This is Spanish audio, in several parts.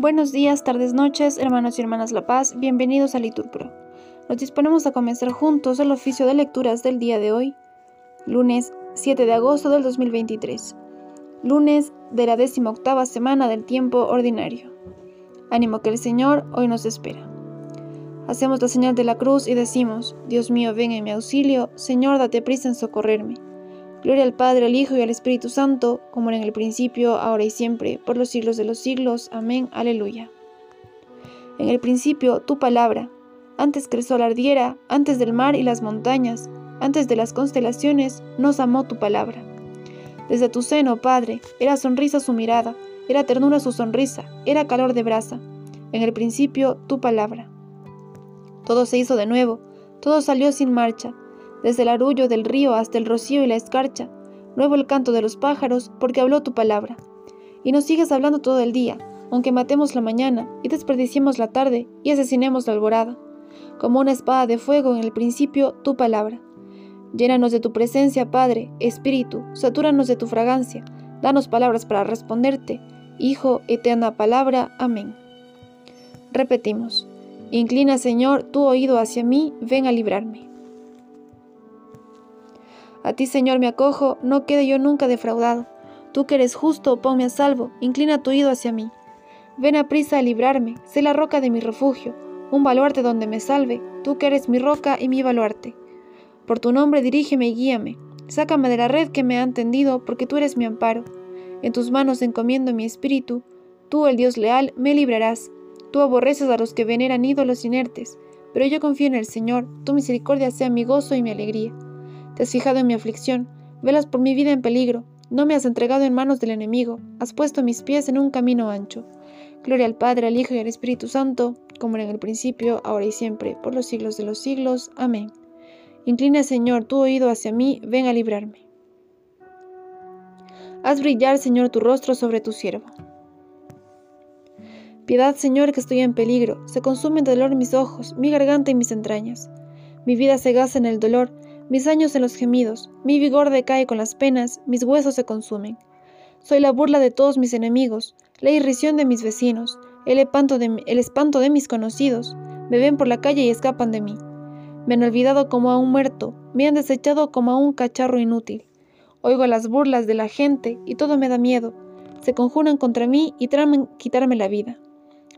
Buenos días, tardes, noches, hermanos y hermanas La Paz, bienvenidos a Liturpro. Nos disponemos a comenzar juntos el oficio de lecturas del día de hoy, lunes 7 de agosto del 2023, lunes de la octava semana del tiempo ordinario. Ánimo que el Señor hoy nos espera. Hacemos la señal de la cruz y decimos, Dios mío, ven en mi auxilio, Señor, date prisa en socorrerme. Gloria al Padre, al Hijo y al Espíritu Santo, como era en el principio, ahora y siempre, por los siglos de los siglos. Amén. Aleluya. En el principio, tu palabra, antes que el sol ardiera, antes del mar y las montañas, antes de las constelaciones, nos amó tu palabra. Desde tu seno, Padre, era sonrisa su mirada, era ternura su sonrisa, era calor de brasa. En el principio, tu palabra. Todo se hizo de nuevo, todo salió sin marcha, desde el arullo del río hasta el rocío y la escarcha, nuevo el canto de los pájaros, porque habló tu palabra. Y nos sigues hablando todo el día, aunque matemos la mañana y desperdiciemos la tarde y asesinemos la alborada. Como una espada de fuego en el principio, tu palabra. Llénanos de tu presencia, Padre, Espíritu, satúranos de tu fragancia, danos palabras para responderte. Hijo, eterna palabra. Amén. Repetimos. Inclina, Señor, tu oído hacia mí, ven a librarme. A ti, Señor, me acojo, no quede yo nunca defraudado. Tú que eres justo, ponme a salvo, inclina tu oído hacia mí. Ven a prisa a librarme, sé la roca de mi refugio, un baluarte donde me salve, tú que eres mi roca y mi baluarte. Por tu nombre dirígeme y guíame, sácame de la red que me han tendido, porque tú eres mi amparo. En tus manos encomiendo mi espíritu, tú, el Dios leal, me librarás. Tú aborreces a los que veneran ídolos inertes, pero yo confío en el Señor, tu misericordia sea mi gozo y mi alegría. Te has fijado en mi aflicción, velas por mi vida en peligro, no me has entregado en manos del enemigo, has puesto mis pies en un camino ancho. Gloria al Padre, al Hijo y al Espíritu Santo, como era en el principio, ahora y siempre, por los siglos de los siglos. Amén. Inclina, Señor, tu oído hacia mí, ven a librarme. Haz brillar, Señor, tu rostro sobre tu siervo. Piedad, Señor, que estoy en peligro, se consumen de dolor mis ojos, mi garganta y mis entrañas. Mi vida se gasta en el dolor, mis años en los gemidos, mi vigor decae con las penas, mis huesos se consumen. Soy la burla de todos mis enemigos, la irrisión de mis vecinos, el espanto de, el espanto de mis conocidos. Me ven por la calle y escapan de mí. Me han olvidado como a un muerto, me han desechado como a un cacharro inútil. Oigo las burlas de la gente y todo me da miedo. Se conjuran contra mí y traman quitarme la vida.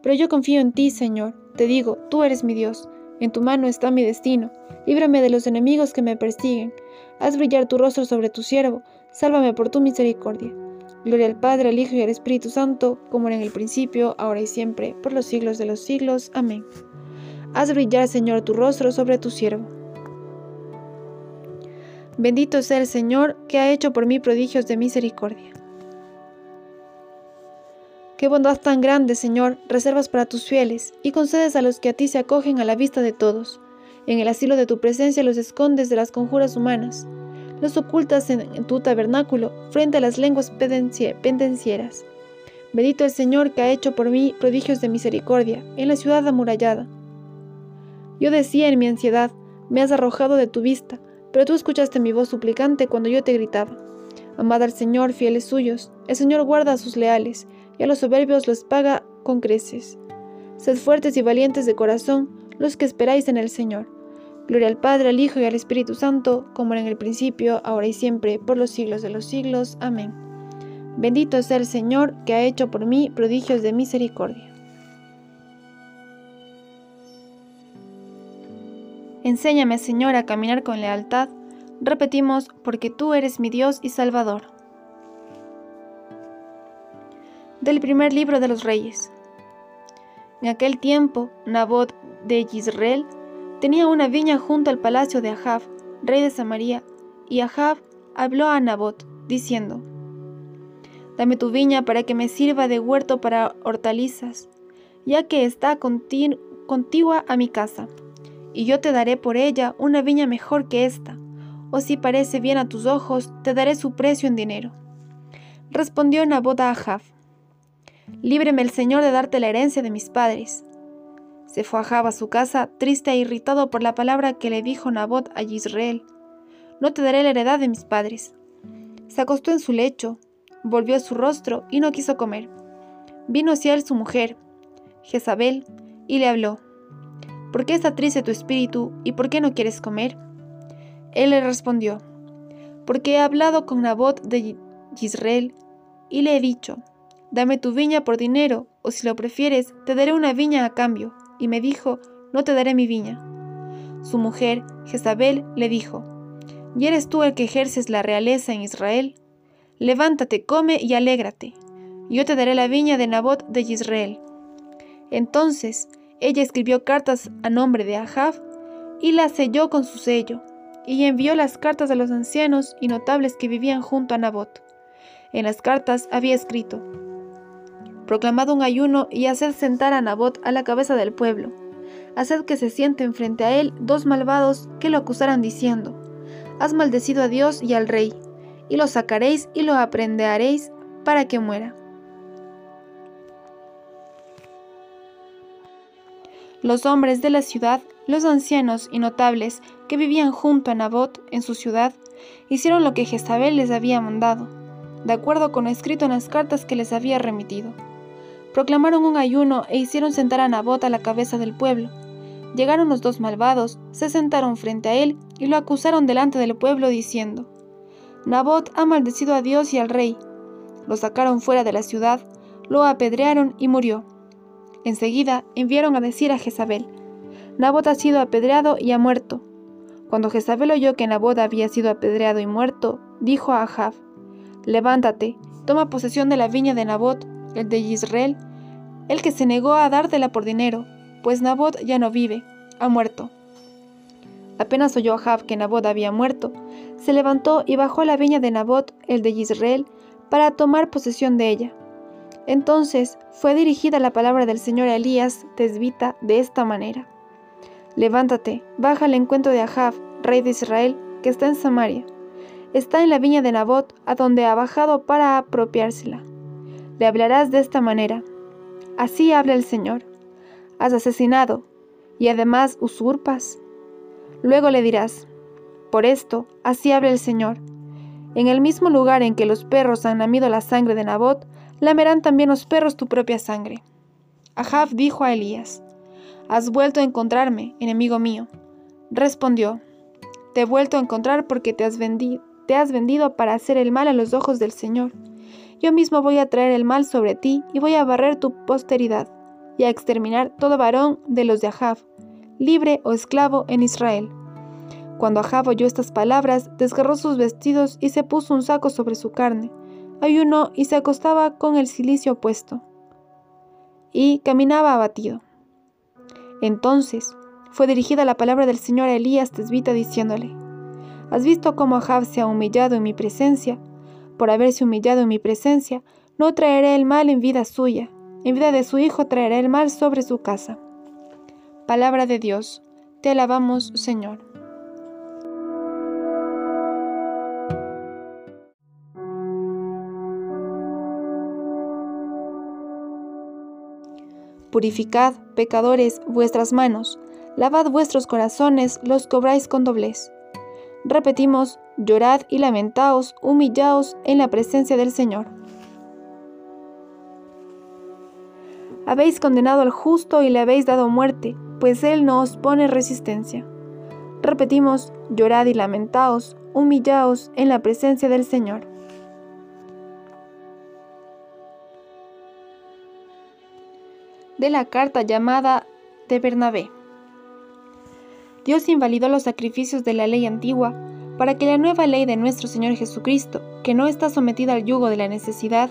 Pero yo confío en ti, Señor. Te digo, tú eres mi Dios. En tu mano está mi destino. Líbrame de los enemigos que me persiguen. Haz brillar tu rostro sobre tu siervo. Sálvame por tu misericordia. Gloria al Padre, al Hijo y al Espíritu Santo, como era en el principio, ahora y siempre, por los siglos de los siglos. Amén. Haz brillar, Señor, tu rostro sobre tu siervo. Bendito sea el Señor, que ha hecho por mí prodigios de misericordia. Qué bondad tan grande, Señor, reservas para tus fieles y concedes a los que a ti se acogen a la vista de todos. En el asilo de tu presencia los escondes de las conjuras humanas. Los ocultas en, tu tabernáculo frente a las lenguas pendencieras. Bendito el Señor que ha hecho por mí prodigios de misericordia en la ciudad amurallada. Yo decía en mi ansiedad, me has arrojado de tu vista, pero tú escuchaste mi voz suplicante cuando yo te gritaba. Amad al Señor, fieles suyos, el Señor guarda a sus leales, y a los soberbios los paga con creces. Sed fuertes y valientes de corazón los que esperáis en el Señor. Gloria al Padre, al Hijo y al Espíritu Santo, como era en el principio, ahora y siempre, por los siglos de los siglos. Amén. Bendito sea el Señor que ha hecho por mí prodigios de misericordia. Enséñame, Señor, a caminar con lealtad. Repetimos, porque tú eres mi Dios y Salvador del primer libro de los reyes. En aquel tiempo, Nabot de Yisrael tenía una viña junto al palacio de Ahab, rey de Samaria, y Ahab habló a Nabot, diciendo, Dame tu viña para que me sirva de huerto para hortalizas, ya que está contigua a mi casa, y yo te daré por ella una viña mejor que esta, o si parece bien a tus ojos, te daré su precio en dinero. Respondió Nabot a Ahab, Líbreme el Señor de darte la herencia de mis padres. Se fue Ahab a su casa, triste e irritado por la palabra que le dijo Nabot a Israel. No te daré la heredad de mis padres. Se acostó en su lecho, volvió su rostro y no quiso comer. Vino hacia él su mujer, Jezabel, y le habló, ¿Por qué está triste tu espíritu y por qué no quieres comer? Él le respondió, Porque he hablado con Nabot de Israel y le he dicho, Dame tu viña por dinero, o si lo prefieres, te daré una viña a cambio. Y me dijo, No te daré mi viña. Su mujer, Jezabel, le dijo, ¿Y eres tú el que ejerces la realeza en Israel? Levántate, come y alégrate. Yo te daré la viña de Nabot de Israel. Entonces ella escribió cartas a nombre de Ahab y las selló con su sello, y envió las cartas a los ancianos y notables que vivían junto a Nabot. En las cartas había escrito, proclamado un ayuno y haced sentar a Nabot a la cabeza del pueblo. Haced que se sienten frente a él dos malvados que lo acusaran diciendo, Has maldecido a Dios y al rey, y lo sacaréis y lo aprenderéis para que muera. Los hombres de la ciudad, los ancianos y notables que vivían junto a Nabot en su ciudad, hicieron lo que Jezabel les había mandado, de acuerdo con lo escrito en las cartas que les había remitido. Proclamaron un ayuno e hicieron sentar a Nabot a la cabeza del pueblo. Llegaron los dos malvados, se sentaron frente a él y lo acusaron delante del pueblo diciendo, Nabot ha maldecido a Dios y al rey. Lo sacaron fuera de la ciudad, lo apedrearon y murió. Enseguida enviaron a decir a Jezabel, Nabot ha sido apedreado y ha muerto. Cuando Jezabel oyó que Nabot había sido apedreado y muerto, dijo a Ahab, Levántate, toma posesión de la viña de Nabot, el de Israel, el que se negó a dártela por dinero, pues Nabot ya no vive, ha muerto. Apenas oyó Ahab que Nabot había muerto, se levantó y bajó a la viña de Nabot, el de Israel, para tomar posesión de ella. Entonces fue dirigida la palabra del Señor a Elías tesbita de esta manera. Levántate, baja al encuentro de Ahab, rey de Israel, que está en Samaria. Está en la viña de Nabot, a donde ha bajado para apropiársela. Le hablarás de esta manera. Así habla el Señor. Has asesinado, y además usurpas. Luego le dirás, por esto, así habla el Señor. En el mismo lugar en que los perros han lamido la sangre de Nabot, lamerán también los perros tu propia sangre. Ahab dijo a Elías, Has vuelto a encontrarme, enemigo mío. Respondió, Te he vuelto a encontrar porque te has, vendido, te has vendido para hacer el mal a los ojos del Señor. Yo mismo voy a traer el mal sobre ti y voy a barrer tu posteridad y a exterminar todo varón de los de Ahab, libre o esclavo en Israel. Cuando Ahab oyó estas palabras, desgarró sus vestidos y se puso un saco sobre su carne ayunó y se acostaba con el cilicio puesto, y caminaba abatido. Entonces fue dirigida la palabra del Señor a Elías tesbita diciéndole, ¿Has visto cómo Ahab se ha humillado en mi presencia? Por haberse humillado en mi presencia, no traeré el mal en vida suya, en vida de su hijo traeré el mal sobre su casa. Palabra de Dios, te alabamos Señor. Purificad, pecadores, vuestras manos, lavad vuestros corazones, los cobráis con doblez. Repetimos, llorad y lamentaos, humillaos en la presencia del Señor. Habéis condenado al justo y le habéis dado muerte, pues él no os pone resistencia. Repetimos, llorad y lamentaos, humillaos en la presencia del Señor. de la carta llamada de Bernabé. Dios invalidó los sacrificios de la ley antigua para que la nueva ley de nuestro Señor Jesucristo, que no está sometida al yugo de la necesidad,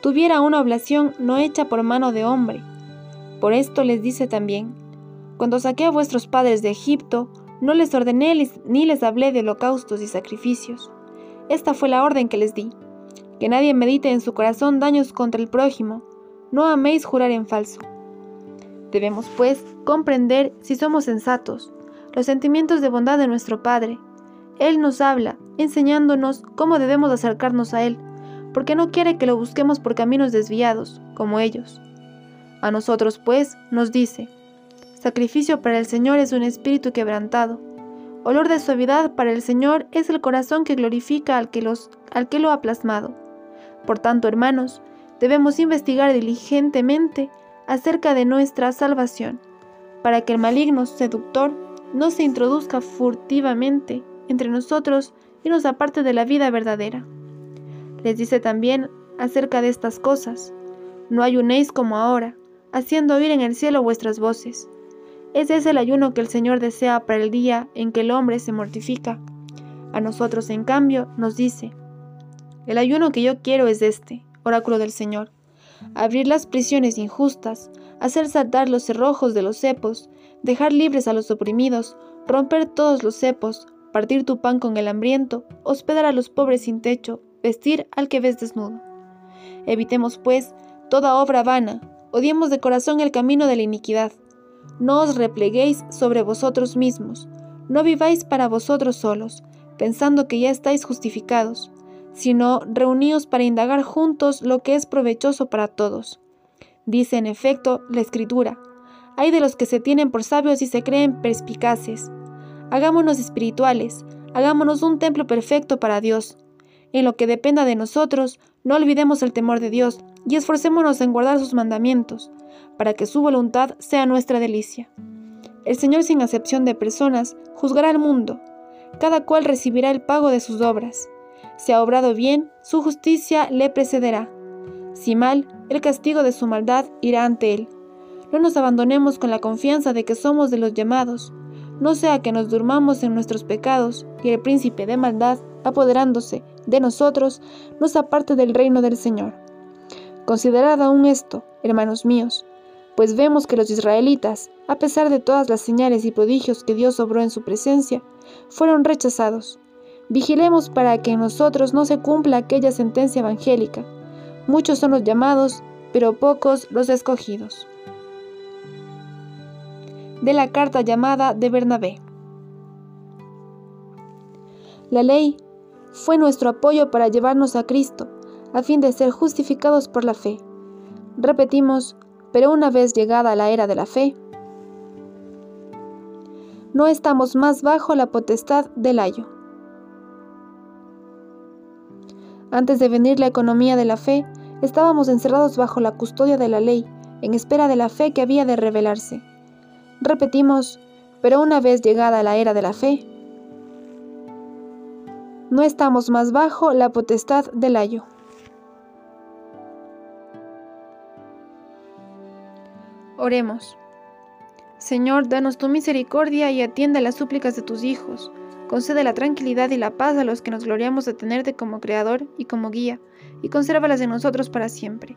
tuviera una oblación no hecha por mano de hombre. Por esto les dice también, cuando saqué a vuestros padres de Egipto, no les ordené ni les hablé de holocaustos y sacrificios. Esta fue la orden que les di, que nadie medite en su corazón daños contra el prójimo, no améis jurar en falso. Debemos, pues, comprender, si somos sensatos, los sentimientos de bondad de nuestro Padre. Él nos habla, enseñándonos cómo debemos acercarnos a Él, porque no quiere que lo busquemos por caminos desviados, como ellos. A nosotros, pues, nos dice, Sacrificio para el Señor es un espíritu quebrantado. Olor de suavidad para el Señor es el corazón que glorifica al que, al que lo ha plasmado. Por tanto, hermanos, debemos investigar diligentemente acerca de nuestra salvación, para que el maligno seductor no se introduzca furtivamente entre nosotros y nos aparte de la vida verdadera. Les dice también acerca de estas cosas, no ayunéis como ahora, haciendo oír en el cielo vuestras voces. Ese es el ayuno que el Señor desea para el día en que el hombre se mortifica. A nosotros, en cambio, nos dice, el ayuno que yo quiero es este, oráculo del Señor, abrir las prisiones injustas, hacer saltar los cerrojos de los cepos, dejar libres a los oprimidos, romper todos los cepos, partir tu pan con el hambriento, hospedar a los pobres sin techo, vestir al que ves desnudo. Evitemos, pues, toda obra vana, odiemos de corazón el camino de la iniquidad. No os repleguéis sobre vosotros mismos, no viváis para vosotros solos, pensando que ya estáis justificados, sino reuníos para indagar juntos lo que es provechoso para todos. Dice en efecto la Escritura, hay de los que se tienen por sabios y se creen perspicaces. Hagámonos espirituales, hagámonos un templo perfecto para Dios. En lo que dependa de nosotros, no olvidemos el temor de Dios y esforcémonos en guardar sus mandamientos, para que su voluntad sea nuestra delicia. El Señor sin acepción de personas juzgará al mundo, cada cual recibirá el pago de sus obras. Si ha obrado bien, su justicia le precederá. Si mal, el castigo de su maldad irá ante él. No nos abandonemos con la confianza de que somos de los llamados, no sea que nos durmamos en nuestros pecados y el príncipe de maldad, apoderándose de nosotros, nos aparte del reino del Señor. Considerad aún esto, hermanos míos, pues vemos que los israelitas, a pesar de todas las señales y prodigios que Dios obró en su presencia, fueron rechazados. Vigilemos para que en nosotros no se cumpla aquella sentencia evangélica. Muchos son los llamados, pero pocos los escogidos. De la carta llamada de Bernabé. La ley fue nuestro apoyo para llevarnos a Cristo, a fin de ser justificados por la fe. Repetimos, pero una vez llegada la era de la fe, no estamos más bajo la potestad del ayo. Antes de venir la economía de la fe, estábamos encerrados bajo la custodia de la ley, en espera de la fe que había de revelarse. Repetimos, pero una vez llegada la era de la fe, no estamos más bajo la potestad del ayo. Oremos. Señor, danos tu misericordia y atiende las súplicas de tus hijos. Concede la tranquilidad y la paz a los que nos gloriamos de tenerte como Creador y como guía, y consérvalas en nosotros para siempre.